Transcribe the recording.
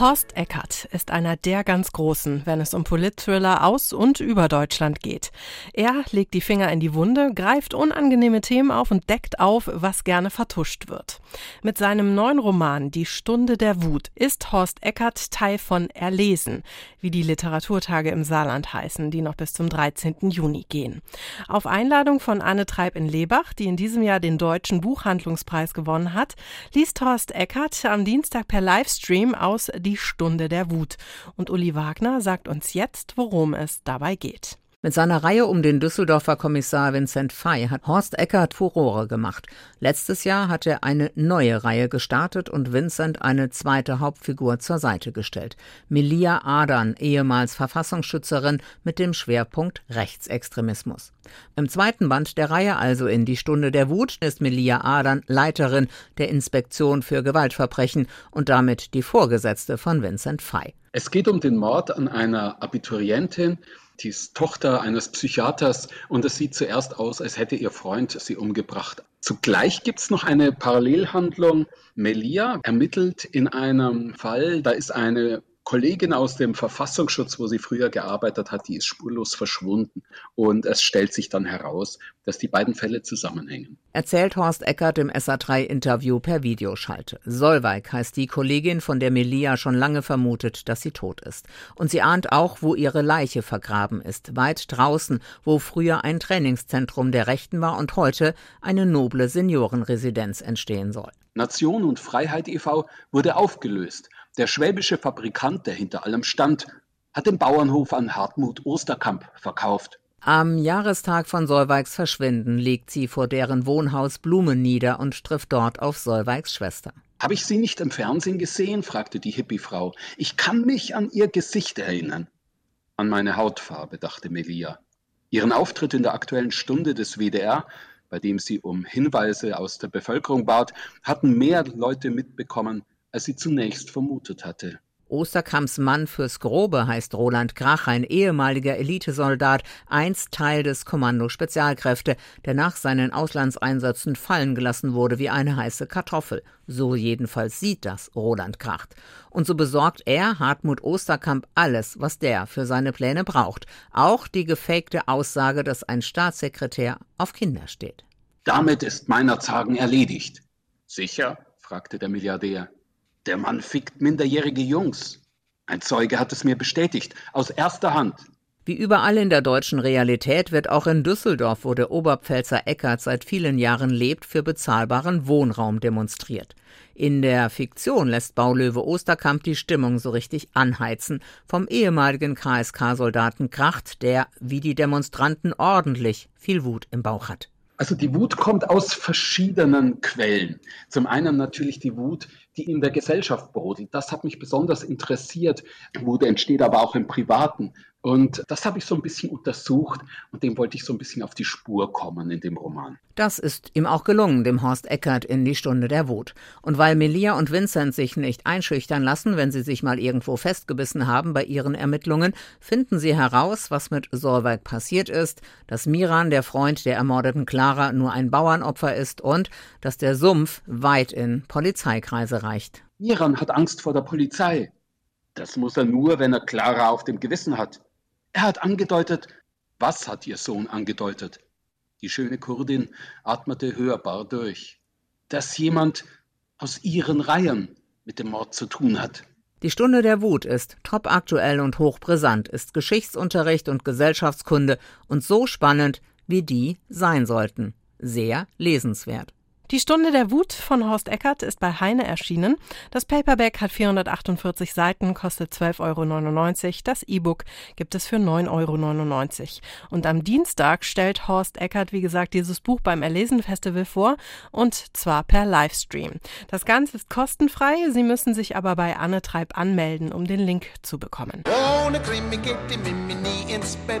Horst Eckert ist einer der ganz Großen, wenn es um Politthriller aus und über Deutschland geht. Er legt die Finger in die Wunde, greift unangenehme Themen auf und deckt auf, was gerne vertuscht wird. Mit seinem neuen Roman Die Stunde der Wut ist Horst Eckert Teil von Erlesen, wie die Literaturtage im Saarland heißen, die noch bis zum 13. Juni gehen. Auf Einladung von Anne Treib in Lebach, die in diesem Jahr den Deutschen Buchhandlungspreis gewonnen hat, liest Horst Eckert am Dienstag per Livestream aus Stunde der Wut. Und Uli Wagner sagt uns jetzt, worum es dabei geht. Mit seiner Reihe um den Düsseldorfer Kommissar Vincent Fey hat Horst Eckert Furore gemacht. Letztes Jahr hat er eine neue Reihe gestartet und Vincent eine zweite Hauptfigur zur Seite gestellt. Melia Adan, ehemals Verfassungsschützerin mit dem Schwerpunkt Rechtsextremismus. Im zweiten Band der Reihe, also in Die Stunde der Wut, ist Melia Adan Leiterin der Inspektion für Gewaltverbrechen und damit die Vorgesetzte von Vincent Fey. Es geht um den Mord an einer Abiturientin, die ist Tochter eines Psychiaters und es sieht zuerst aus, als hätte ihr Freund sie umgebracht. Zugleich gibt es noch eine Parallelhandlung. Melia ermittelt in einem Fall, da ist eine Kollegin aus dem Verfassungsschutz, wo sie früher gearbeitet hat, die ist spurlos verschwunden. Und es stellt sich dann heraus, dass die beiden Fälle zusammenhängen. Erzählt Horst Eckert im SA3-Interview per Videoschalte. Solveig heißt die Kollegin, von der Melia schon lange vermutet, dass sie tot ist. Und sie ahnt auch, wo ihre Leiche vergraben ist. Weit draußen, wo früher ein Trainingszentrum der Rechten war und heute eine noble Seniorenresidenz entstehen soll. Nation und Freiheit e.V. wurde aufgelöst. Der schwäbische Fabrikant, der hinter allem stand, hat den Bauernhof an Hartmut Osterkamp verkauft. Am Jahrestag von Solveigs Verschwinden legt sie vor deren Wohnhaus Blumen nieder und trifft dort auf Solveigs Schwester. Habe ich Sie nicht im Fernsehen gesehen? fragte die Hippie-Frau. Ich kann mich an Ihr Gesicht erinnern. An meine Hautfarbe, dachte Melia. Ihren Auftritt in der aktuellen Stunde des WDR, bei dem sie um Hinweise aus der Bevölkerung bat, hatten mehr Leute mitbekommen, als sie zunächst vermutet hatte. Osterkamps Mann fürs Grobe heißt Roland Grach, ein ehemaliger Elitesoldat, einst Teil des Kommando Spezialkräfte, der nach seinen Auslandseinsätzen fallen gelassen wurde wie eine heiße Kartoffel. So jedenfalls sieht das Roland Kracht. Und so besorgt er Hartmut Osterkamp alles, was der für seine Pläne braucht. Auch die gefakte Aussage, dass ein Staatssekretär auf Kinder steht. Damit ist meiner Zagen erledigt. Sicher? fragte der Milliardär. Der Mann fickt minderjährige Jungs. Ein Zeuge hat es mir bestätigt, aus erster Hand. Wie überall in der deutschen Realität wird auch in Düsseldorf, wo der Oberpfälzer Eckert seit vielen Jahren lebt, für bezahlbaren Wohnraum demonstriert. In der Fiktion lässt Baulöwe Osterkamp die Stimmung so richtig anheizen. Vom ehemaligen KSK-Soldaten Kracht, der, wie die Demonstranten, ordentlich viel Wut im Bauch hat. Also die Wut kommt aus verschiedenen Quellen. Zum einen natürlich die Wut, die in der Gesellschaft brodelt. Das hat mich besonders interessiert. Wut entsteht aber auch im Privaten. Und das habe ich so ein bisschen untersucht und dem wollte ich so ein bisschen auf die Spur kommen in dem Roman. Das ist ihm auch gelungen, dem Horst Eckert in die Stunde der Wut. Und weil Melia und Vincent sich nicht einschüchtern lassen, wenn sie sich mal irgendwo festgebissen haben bei ihren Ermittlungen, finden sie heraus, was mit Solveig passiert ist, dass Miran, der Freund der ermordeten Clara, nur ein Bauernopfer ist und dass der Sumpf weit in Polizeikreise reicht. Miran hat Angst vor der Polizei. Das muss er nur, wenn er Clara auf dem Gewissen hat. Er hat angedeutet, was hat ihr Sohn angedeutet? Die schöne Kurdin atmete hörbar durch, dass jemand aus ihren Reihen mit dem Mord zu tun hat. Die Stunde der Wut ist top aktuell und hochbrisant, ist Geschichtsunterricht und Gesellschaftskunde und so spannend, wie die sein sollten. Sehr lesenswert. Die Stunde der Wut von Horst Eckert ist bei Heine erschienen. Das Paperback hat 448 Seiten, kostet 12,99 Euro. Das E-Book gibt es für 9,99 Euro. Und am Dienstag stellt Horst Eckert, wie gesagt, dieses Buch beim Erlesen Festival vor und zwar per Livestream. Das Ganze ist kostenfrei. Sie müssen sich aber bei Anne Treib anmelden, um den Link zu bekommen. Ohne Krimi geht die Mimi nie ins Bett.